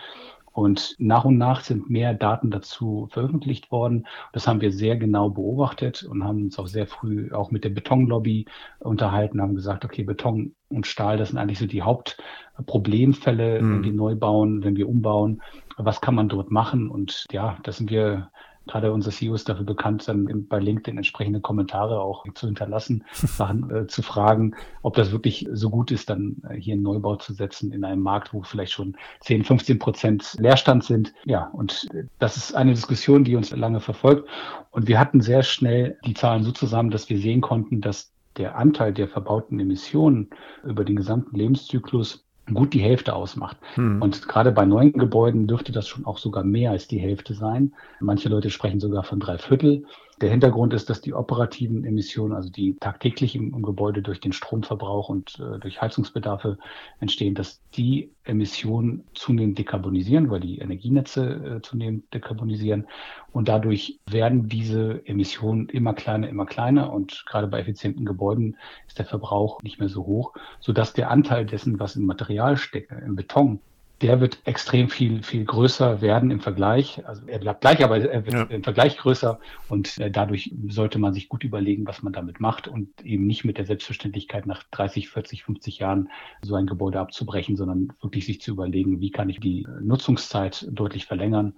Und nach und nach sind mehr Daten dazu veröffentlicht worden. Das haben wir sehr genau beobachtet und haben uns auch sehr früh auch mit der Betonlobby unterhalten, haben gesagt, okay, Beton und Stahl, das sind eigentlich so die Hauptproblemfälle, mhm. wenn wir neu bauen, wenn wir umbauen. Was kann man dort machen? Und ja, da sind wir Gerade unser CEO ist dafür bekannt, dann bei LinkedIn entsprechende Kommentare auch zu hinterlassen, Sachen äh, zu fragen, ob das wirklich so gut ist, dann äh, hier einen Neubau zu setzen in einem Markt, wo vielleicht schon 10, 15 Prozent Leerstand sind. Ja, und äh, das ist eine Diskussion, die uns lange verfolgt. Und wir hatten sehr schnell die Zahlen so zusammen, dass wir sehen konnten, dass der Anteil der verbauten Emissionen über den gesamten Lebenszyklus gut die Hälfte ausmacht. Hm. Und gerade bei neuen Gebäuden dürfte das schon auch sogar mehr als die Hälfte sein. Manche Leute sprechen sogar von drei Viertel. Der Hintergrund ist, dass die operativen Emissionen, also die tagtäglich im, im Gebäude durch den Stromverbrauch und äh, durch Heizungsbedarfe entstehen, dass die Emissionen zunehmend dekarbonisieren, weil die Energienetze äh, zunehmend dekarbonisieren. Und dadurch werden diese Emissionen immer kleiner, immer kleiner. Und gerade bei effizienten Gebäuden ist der Verbrauch nicht mehr so hoch, sodass der Anteil dessen, was im Material steckt, im Beton, der wird extrem viel, viel größer werden im Vergleich. Also er bleibt gleich, aber er wird ja. im Vergleich größer und äh, dadurch sollte man sich gut überlegen, was man damit macht und eben nicht mit der Selbstverständlichkeit nach 30, 40, 50 Jahren so ein Gebäude abzubrechen, sondern wirklich sich zu überlegen, wie kann ich die Nutzungszeit deutlich verlängern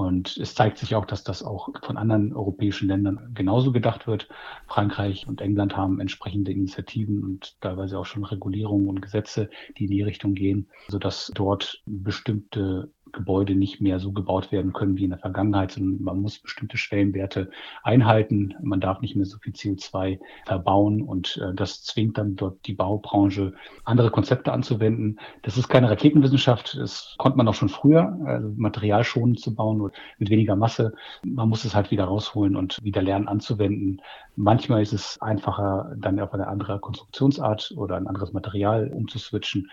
und es zeigt sich auch, dass das auch von anderen europäischen Ländern genauso gedacht wird. Frankreich und England haben entsprechende Initiativen und teilweise auch schon Regulierungen und Gesetze, die in die Richtung gehen, sodass dort bestimmte Gebäude nicht mehr so gebaut werden können wie in der Vergangenheit, sondern man muss bestimmte Schwellenwerte einhalten. Man darf nicht mehr so viel CO2 verbauen und äh, das zwingt dann dort die Baubranche, andere Konzepte anzuwenden. Das ist keine Raketenwissenschaft. Das konnte man auch schon früher, also materialschonend zu bauen mit weniger Masse. Man muss es halt wieder rausholen und wieder lernen anzuwenden. Manchmal ist es einfacher, dann auf eine andere Konstruktionsart oder ein anderes Material umzuswitchen.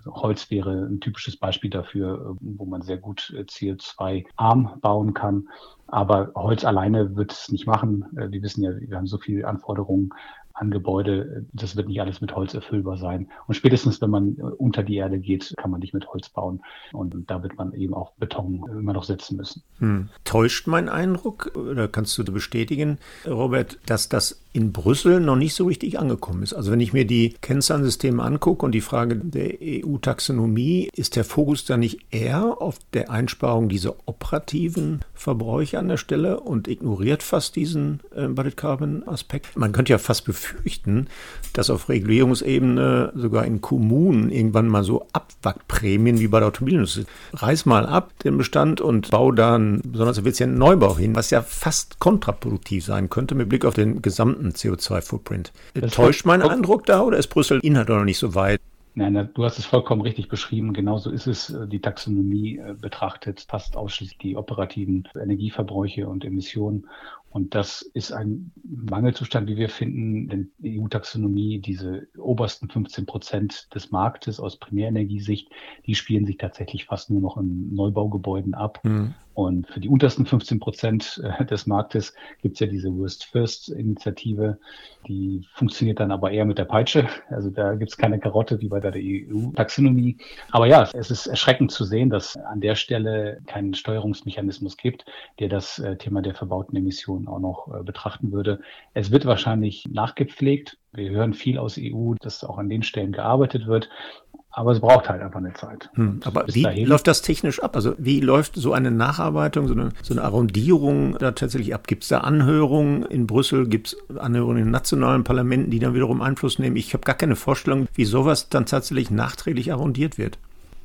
Also Holz wäre ein typisches Beispiel dafür, wo man sehr gut äh, CO2-arm bauen kann. Aber Holz alleine wird es nicht machen. Äh, wir wissen ja, wir haben so viele Anforderungen an Gebäude. Das wird nicht alles mit Holz erfüllbar sein. Und spätestens, wenn man unter die Erde geht, kann man nicht mit Holz bauen. Und da wird man eben auch Beton immer noch setzen müssen. Hm. Täuscht mein Eindruck, oder kannst du bestätigen, Robert, dass das in Brüssel noch nicht so richtig angekommen ist? Also wenn ich mir die Kennzahnsysteme angucke und die Frage der EU-Taxonomie, ist der Fokus da nicht eher auf der Einsparung dieser operativen Verbräuche an der Stelle und ignoriert fast diesen äh, Embodied Carbon Aspekt? Man könnte ja fast befürchten, dass auf Regulierungsebene sogar in Kommunen irgendwann mal so Abwrackprämien wie bei der Automobilindustrie. Reiß mal ab den Bestand und bau dann besonders effizienten Neubau hin, was ja fast kontraproduktiv sein könnte mit Blick auf den gesamten CO2-Footprint. Täuscht mein Eindruck da oder ist Brüssel inhaltlich noch nicht so weit? Nein, du hast es vollkommen richtig beschrieben. Genauso ist es, äh, die Taxonomie äh, betrachtet fast ausschließlich die operativen Energieverbräuche und Emissionen. Und das ist ein Mangelzustand, wie wir finden, denn die EU-Taxonomie, diese obersten 15 Prozent des Marktes aus Primärenergiesicht, die spielen sich tatsächlich fast nur noch in Neubaugebäuden ab. Mhm. Und für die untersten 15 Prozent äh, des Marktes gibt es ja diese Worst First Initiative. Die funktioniert dann aber eher mit der Peitsche. Also da gibt es keine Karotte wie bei der EU-Taxonomie. Aber ja, es ist erschreckend zu sehen, dass an der Stelle keinen Steuerungsmechanismus gibt, der das äh, Thema der verbauten Emissionen auch noch äh, betrachten würde. Es wird wahrscheinlich nachgepflegt. Wir hören viel aus EU, dass auch an den Stellen gearbeitet wird. Aber es braucht halt einfach eine Zeit. Hm, aber wie dahin. läuft das technisch ab? Also wie läuft so eine Nacharbeitung, so eine, so eine Arrondierung da tatsächlich ab? Gibt es da Anhörungen in Brüssel? Gibt es Anhörungen in nationalen Parlamenten, die dann wiederum Einfluss nehmen? Ich habe gar keine Vorstellung, wie sowas dann tatsächlich nachträglich arrondiert wird.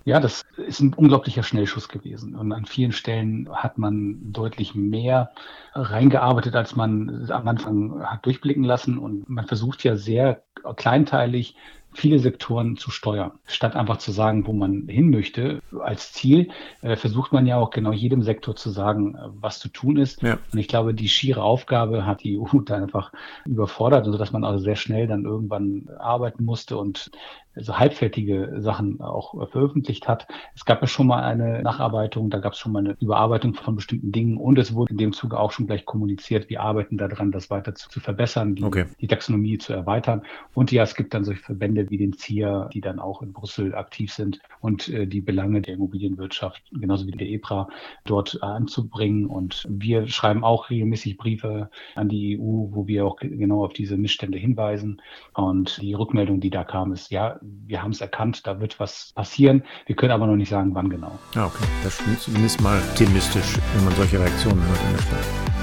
Ja, das ist ein unglaublicher Schnellschuss gewesen. Und an vielen Stellen hat man deutlich mehr reingearbeitet, als man am Anfang hat durchblicken lassen. Und man versucht ja sehr kleinteilig viele Sektoren zu steuern. Statt einfach zu sagen, wo man hin möchte als Ziel, äh, versucht man ja auch genau jedem Sektor zu sagen, äh, was zu tun ist. Ja. Und ich glaube, die schiere Aufgabe hat die EU da einfach überfordert, sodass man also sehr schnell dann irgendwann arbeiten musste und so halbfertige Sachen auch veröffentlicht hat. Es gab ja schon mal eine Nacharbeitung, da gab es schon mal eine Überarbeitung von bestimmten Dingen und es wurde in dem Zuge auch schon gleich kommuniziert, wir arbeiten daran, das weiter zu, zu verbessern, die, okay. die, Taxonomie zu erweitern. Und ja, es gibt dann solche Verbände wie den ZIA, die dann auch in Brüssel aktiv sind und äh, die Belange der Immobilienwirtschaft, genauso wie der EPRA, dort äh, anzubringen. Und wir schreiben auch regelmäßig Briefe an die EU, wo wir auch genau auf diese Missstände hinweisen. Und die Rückmeldung, die da kam, ist, ja, wir haben es erkannt, da wird was passieren. Wir können aber noch nicht sagen, wann genau. Ja, okay. Das stimmt zumindest mal optimistisch, wenn man solche Reaktionen hört in der Stadt.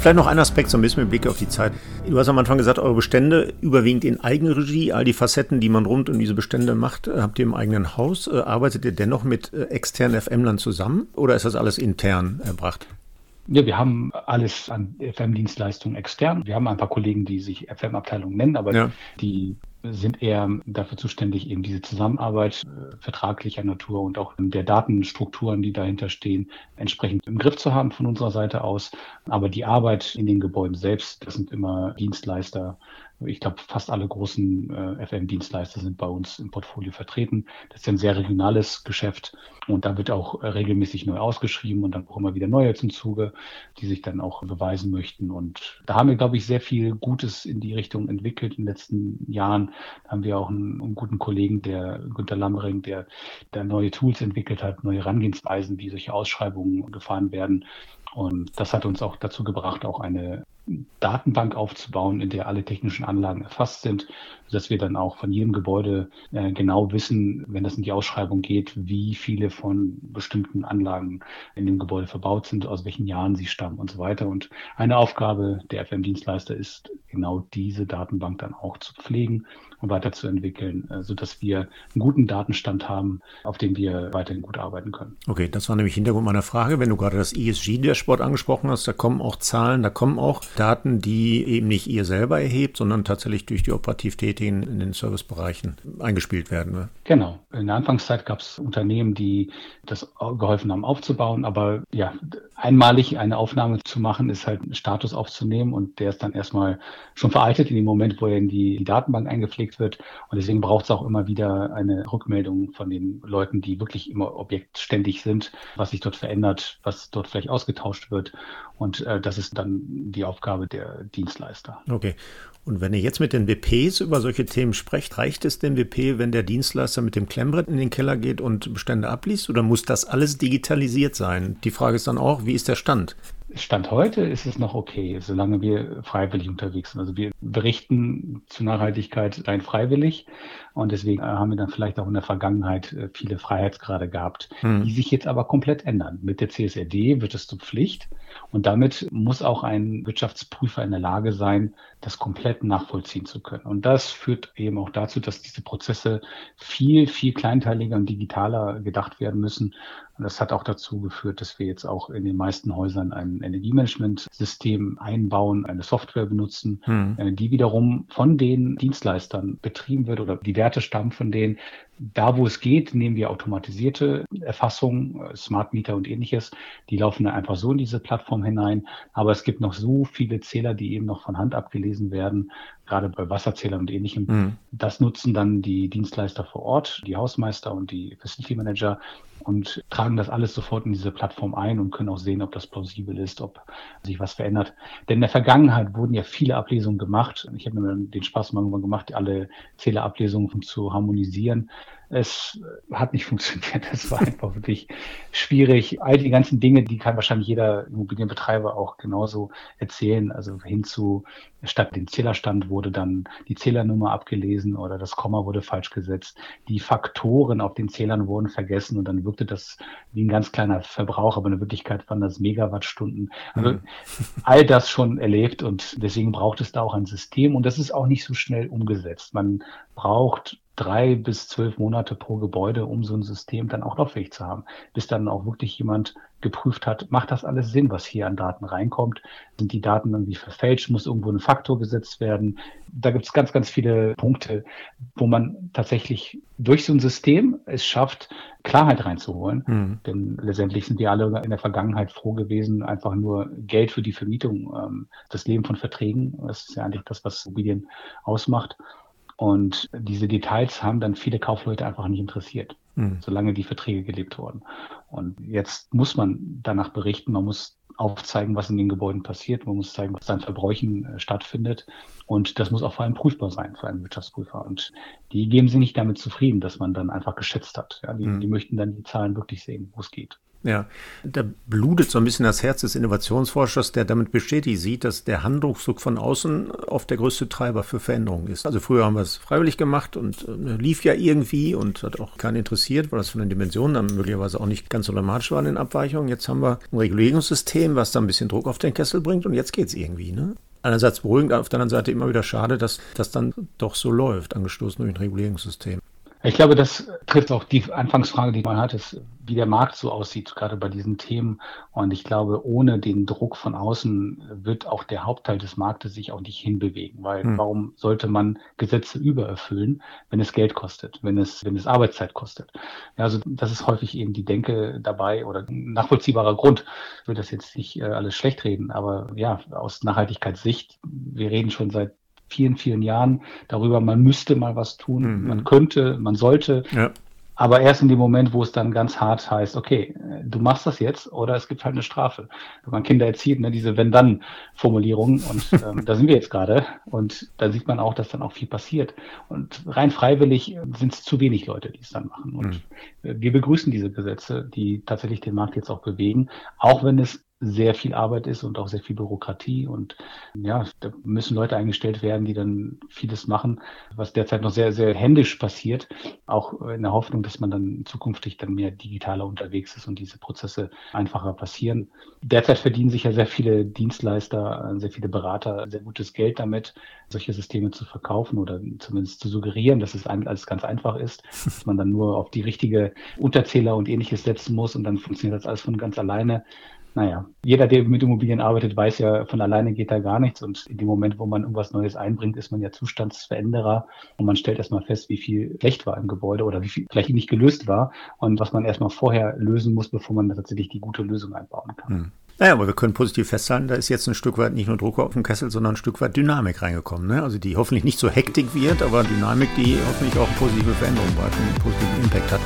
Vielleicht noch ein Aspekt, so ein bisschen mit Blick auf die Zeit. Du hast am Anfang gesagt, eure Bestände überwiegend in Eigenregie. All die Facetten, die man rund um diese Bestände macht, habt ihr im eigenen Haus. Äh, arbeitet ihr dennoch mit äh, externen FM-Lern zusammen oder ist das alles intern erbracht? Ja, wir haben alles an FM-Dienstleistungen extern. Wir haben ein paar Kollegen, die sich FM-Abteilung nennen, aber ja. die sind eher dafür zuständig, eben diese Zusammenarbeit äh, vertraglicher Natur und auch der Datenstrukturen, die dahinter stehen, entsprechend im Griff zu haben von unserer Seite aus. Aber die Arbeit in den Gebäuden selbst, das sind immer Dienstleister, ich glaube, fast alle großen äh, FM-Dienstleister sind bei uns im Portfolio vertreten. Das ist ein sehr regionales Geschäft und da wird auch äh, regelmäßig neu ausgeschrieben und dann auch immer wieder neue zum Zuge, die sich dann auch beweisen möchten. Und da haben wir, glaube ich, sehr viel Gutes in die Richtung entwickelt in den letzten Jahren. Da haben wir auch einen, einen guten Kollegen, der Günter Lammering, der, der neue Tools entwickelt hat, neue Herangehensweisen, wie solche Ausschreibungen gefahren werden. Und das hat uns auch dazu gebracht, auch eine Datenbank aufzubauen, in der alle technischen Anlagen erfasst sind, sodass wir dann auch von jedem Gebäude äh, genau wissen, wenn das in die Ausschreibung geht, wie viele von bestimmten Anlagen in dem Gebäude verbaut sind, aus welchen Jahren sie stammen und so weiter. Und eine Aufgabe der FM-Dienstleister ist, genau diese Datenbank dann auch zu pflegen und weiterzuentwickeln, äh, sodass wir einen guten Datenstand haben, auf dem wir weiterhin gut arbeiten können. Okay, das war nämlich Hintergrund meiner Frage. Wenn du gerade das ESG-Dashboard angesprochen hast, da kommen auch Zahlen, da kommen auch Daten, die eben nicht ihr selber erhebt, sondern tatsächlich durch die operativ Tätigen in den Servicebereichen eingespielt werden. Ne? Genau. In der Anfangszeit gab es Unternehmen, die das geholfen haben aufzubauen, aber ja, einmalig eine Aufnahme zu machen, ist halt einen Status aufzunehmen und der ist dann erstmal schon veraltet in dem Moment, wo er in die, Datenbank eingepflegt wird. Und deswegen braucht es auch immer wieder eine Rückmeldung von den Leuten, die wirklich immer objektständig sind, was sich dort verändert, was dort vielleicht ausgetauscht wird. Und äh, das ist dann die Aufgabe der Dienstleister. Okay. Und wenn ihr jetzt mit den WPs über solche Themen sprecht, reicht es dem WP, wenn der Dienstleister mit dem Klemmbrett in den Keller geht und Bestände abliest oder muss das alles digitalisiert sein? Die Frage ist dann auch, wie ist der Stand? Stand heute ist es noch okay, solange wir freiwillig unterwegs sind. Also wir berichten zu Nachhaltigkeit rein freiwillig und deswegen äh, haben wir dann vielleicht auch in der Vergangenheit äh, viele Freiheitsgrade gehabt, hm. die sich jetzt aber komplett ändern. Mit der CSRD wird es zur Pflicht und damit muss auch ein Wirtschaftsprüfer in der Lage sein, das komplett nachvollziehen zu können. Und das führt eben auch dazu, dass diese Prozesse viel, viel kleinteiliger und digitaler gedacht werden müssen. Das hat auch dazu geführt, dass wir jetzt auch in den meisten Häusern ein Energiemanagementsystem einbauen, eine Software benutzen, hm. die wiederum von den Dienstleistern betrieben wird oder die Werte stammen von denen. Da, wo es geht, nehmen wir automatisierte Erfassung, äh, Smart Meter und ähnliches. Die laufen dann einfach so in diese Plattform hinein. Aber es gibt noch so viele Zähler, die eben noch von Hand abgelesen werden, gerade bei Wasserzählern und ähnlichem. Mhm. Das nutzen dann die Dienstleister vor Ort, die Hausmeister und die Facility Manager und tragen das alles sofort in diese Plattform ein und können auch sehen, ob das plausibel ist, ob sich was verändert. Denn in der Vergangenheit wurden ja viele Ablesungen gemacht. Ich habe mir den Spaß mal gemacht, alle Zählerablesungen zu harmonisieren. Es hat nicht funktioniert. Es war einfach wirklich schwierig. All die ganzen Dinge, die kann wahrscheinlich jeder Immobilienbetreiber auch genauso erzählen. Also hinzu, statt dem Zählerstand wurde dann die Zählernummer abgelesen oder das Komma wurde falsch gesetzt. Die Faktoren auf den Zählern wurden vergessen und dann wirkte das wie ein ganz kleiner Verbrauch, aber in Wirklichkeit waren das Megawattstunden. Also mhm. all das schon erlebt und deswegen braucht es da auch ein System und das ist auch nicht so schnell umgesetzt. Man braucht drei bis zwölf Monate pro Gebäude, um so ein System dann auch lauffähig zu haben, bis dann auch wirklich jemand geprüft hat, macht das alles Sinn, was hier an Daten reinkommt? Sind die Daten irgendwie verfälscht? Muss irgendwo ein Faktor gesetzt werden? Da gibt es ganz, ganz viele Punkte, wo man tatsächlich durch so ein System es schafft, Klarheit reinzuholen. Mhm. Denn letztendlich sind wir alle in der Vergangenheit froh gewesen, einfach nur Geld für die Vermietung, ähm, das Leben von Verträgen. Das ist ja eigentlich das, was Immobilien ausmacht. Und diese Details haben dann viele Kaufleute einfach nicht interessiert, mhm. solange die Verträge gelebt wurden. Und jetzt muss man danach berichten, man muss aufzeigen, was in den Gebäuden passiert, man muss zeigen, was an Verbräuchen äh, stattfindet. Und das muss auch vor allem prüfbar sein für einen Wirtschaftsprüfer. Und die geben sich nicht damit zufrieden, dass man dann einfach geschätzt hat. Ja, die, mhm. die möchten dann die Zahlen wirklich sehen, wo es geht. Ja, da blutet so ein bisschen das Herz des Innovationsforschers, der damit bestätigt sieht, dass der Handlungsdruck von außen oft der größte Treiber für Veränderungen ist. Also früher haben wir es freiwillig gemacht und äh, lief ja irgendwie und hat auch keinen interessiert, weil das von den Dimensionen dann möglicherweise auch nicht ganz so dramatisch war in den Abweichungen. Jetzt haben wir ein Regulierungssystem, was da ein bisschen Druck auf den Kessel bringt und jetzt geht es irgendwie. Ne? Einerseits beruhigend, auf der anderen Seite immer wieder schade, dass das dann doch so läuft, angestoßen durch ein Regulierungssystem. Ich glaube, das trifft auch die Anfangsfrage, die man hat, ist, wie der Markt so aussieht, gerade bei diesen Themen. Und ich glaube, ohne den Druck von außen wird auch der Hauptteil des Marktes sich auch nicht hinbewegen, weil hm. warum sollte man Gesetze übererfüllen, wenn es Geld kostet, wenn es, wenn es Arbeitszeit kostet? Ja, also das ist häufig eben die Denke dabei oder nachvollziehbarer Grund. Ich will das jetzt nicht äh, alles schlecht reden, aber ja, aus Nachhaltigkeitssicht, wir reden schon seit vielen, vielen Jahren darüber, man müsste mal was tun, mhm. man könnte, man sollte. Ja. Aber erst in dem Moment, wo es dann ganz hart heißt, okay, du machst das jetzt oder es gibt halt eine Strafe. Wenn man Kinder erzieht, ne, diese Wenn-Dann-Formulierung und ähm, da sind wir jetzt gerade und da sieht man auch, dass dann auch viel passiert. Und rein freiwillig sind es zu wenig Leute, die es dann machen. Und mhm. wir begrüßen diese Gesetze, die tatsächlich den Markt jetzt auch bewegen, auch wenn es sehr viel Arbeit ist und auch sehr viel Bürokratie. Und ja, da müssen Leute eingestellt werden, die dann vieles machen, was derzeit noch sehr, sehr händisch passiert. Auch in der Hoffnung, dass man dann zukünftig dann mehr digitaler unterwegs ist und diese Prozesse einfacher passieren. Derzeit verdienen sich ja sehr viele Dienstleister, sehr viele Berater sehr gutes Geld damit, solche Systeme zu verkaufen oder zumindest zu suggerieren, dass es alles ganz einfach ist, dass man dann nur auf die richtige Unterzähler und ähnliches setzen muss und dann funktioniert das alles von ganz alleine naja, jeder, der mit Immobilien arbeitet, weiß ja, von alleine geht da gar nichts. Und in dem Moment, wo man irgendwas Neues einbringt, ist man ja Zustandsveränderer und man stellt erstmal fest, wie viel schlecht war im Gebäude oder wie viel vielleicht nicht gelöst war und was man erstmal vorher lösen muss, bevor man tatsächlich die gute Lösung einbauen kann. Hm. Naja, aber wir können positiv festhalten, da ist jetzt ein Stück weit nicht nur Druck auf dem Kessel, sondern ein Stück weit Dynamik reingekommen. Ne? Also die hoffentlich nicht so Hektik wird, aber Dynamik, die hoffentlich auch eine positive Veränderung bringt, einen positiven Impact hat.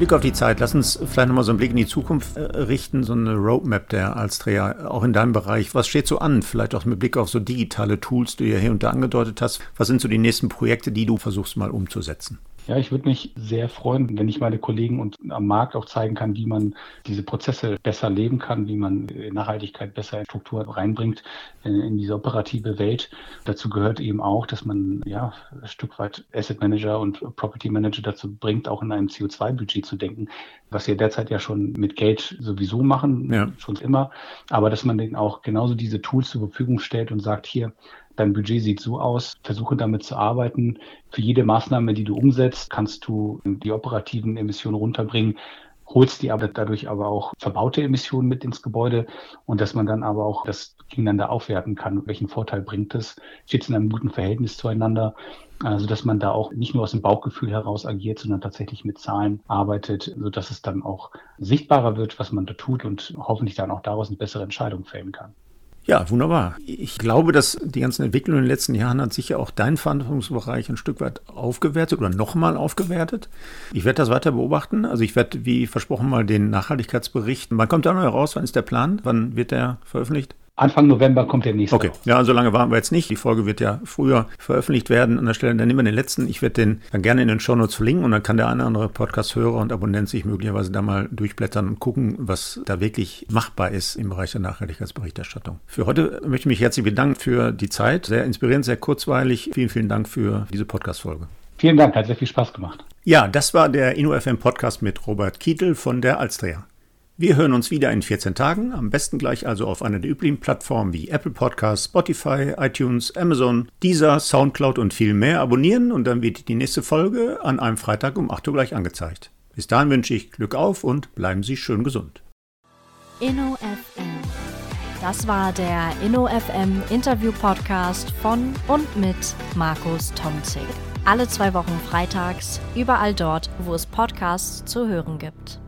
Blick auf die Zeit, lass uns vielleicht nochmal so einen Blick in die Zukunft äh, richten, so eine Roadmap der Alstria, auch in deinem Bereich. Was steht so an? Vielleicht auch mit Blick auf so digitale Tools, die du ja hier und da angedeutet hast. Was sind so die nächsten Projekte, die du versuchst mal umzusetzen? Ja, ich würde mich sehr freuen, wenn ich meine Kollegen und am Markt auch zeigen kann, wie man diese Prozesse besser leben kann, wie man Nachhaltigkeit besser in Struktur reinbringt in, in diese operative Welt. Dazu gehört eben auch, dass man ja ein Stück weit Asset Manager und Property Manager dazu bringt, auch in einem CO2-Budget zu denken, was wir derzeit ja schon mit Geld sowieso machen, ja. schon immer, aber dass man denen auch genauso diese Tools zur Verfügung stellt und sagt, hier, dein Budget sieht so aus, versuche damit zu arbeiten. Für jede Maßnahme, die du umsetzt, kannst du die operativen Emissionen runterbringen, holst die aber dadurch aber auch verbaute Emissionen mit ins Gebäude und dass man dann aber auch das gegeneinander aufwerten kann. Welchen Vorteil bringt es? Steht es in einem guten Verhältnis zueinander? Also, dass man da auch nicht nur aus dem Bauchgefühl heraus agiert, sondern tatsächlich mit Zahlen arbeitet, so dass es dann auch sichtbarer wird, was man da tut und hoffentlich dann auch daraus eine bessere Entscheidung fällen kann. Ja, wunderbar. Ich glaube, dass die ganzen Entwicklungen in den letzten Jahren hat sicher auch dein Verantwortungsbereich ein Stück weit aufgewertet oder nochmal aufgewertet. Ich werde das weiter beobachten. Also ich werde, wie versprochen, mal den Nachhaltigkeitsbericht. Wann kommt der neu raus? Wann ist der Plan? Wann wird der veröffentlicht? Anfang November kommt der nächste. Okay, raus. ja, so lange warten wir jetzt nicht. Die Folge wird ja früher veröffentlicht werden. An der Stelle, dann nehmen wir den letzten. Ich werde den dann gerne in den Shownotes verlinken und dann kann der eine oder andere Podcast-Hörer und Abonnent sich möglicherweise da mal durchblättern und gucken, was da wirklich machbar ist im Bereich der Nachhaltigkeitsberichterstattung. Für heute möchte ich mich herzlich bedanken für die Zeit. Sehr inspirierend, sehr kurzweilig. Vielen, vielen Dank für diese Podcast-Folge. Vielen Dank, hat sehr viel Spaß gemacht. Ja, das war der InnoFM Podcast mit Robert Kietel von der Alstria. Wir hören uns wieder in 14 Tagen, am besten gleich also auf einer der üblichen Plattformen wie Apple Podcasts, Spotify, iTunes, Amazon, Deezer, Soundcloud und viel mehr abonnieren und dann wird die nächste Folge an einem Freitag um 8 Uhr gleich angezeigt. Bis dahin wünsche ich Glück auf und bleiben Sie schön gesund. InnoFM. Das war der InnoFM Interview Podcast von und mit Markus Tomzig. Alle zwei Wochen freitags, überall dort, wo es Podcasts zu hören gibt.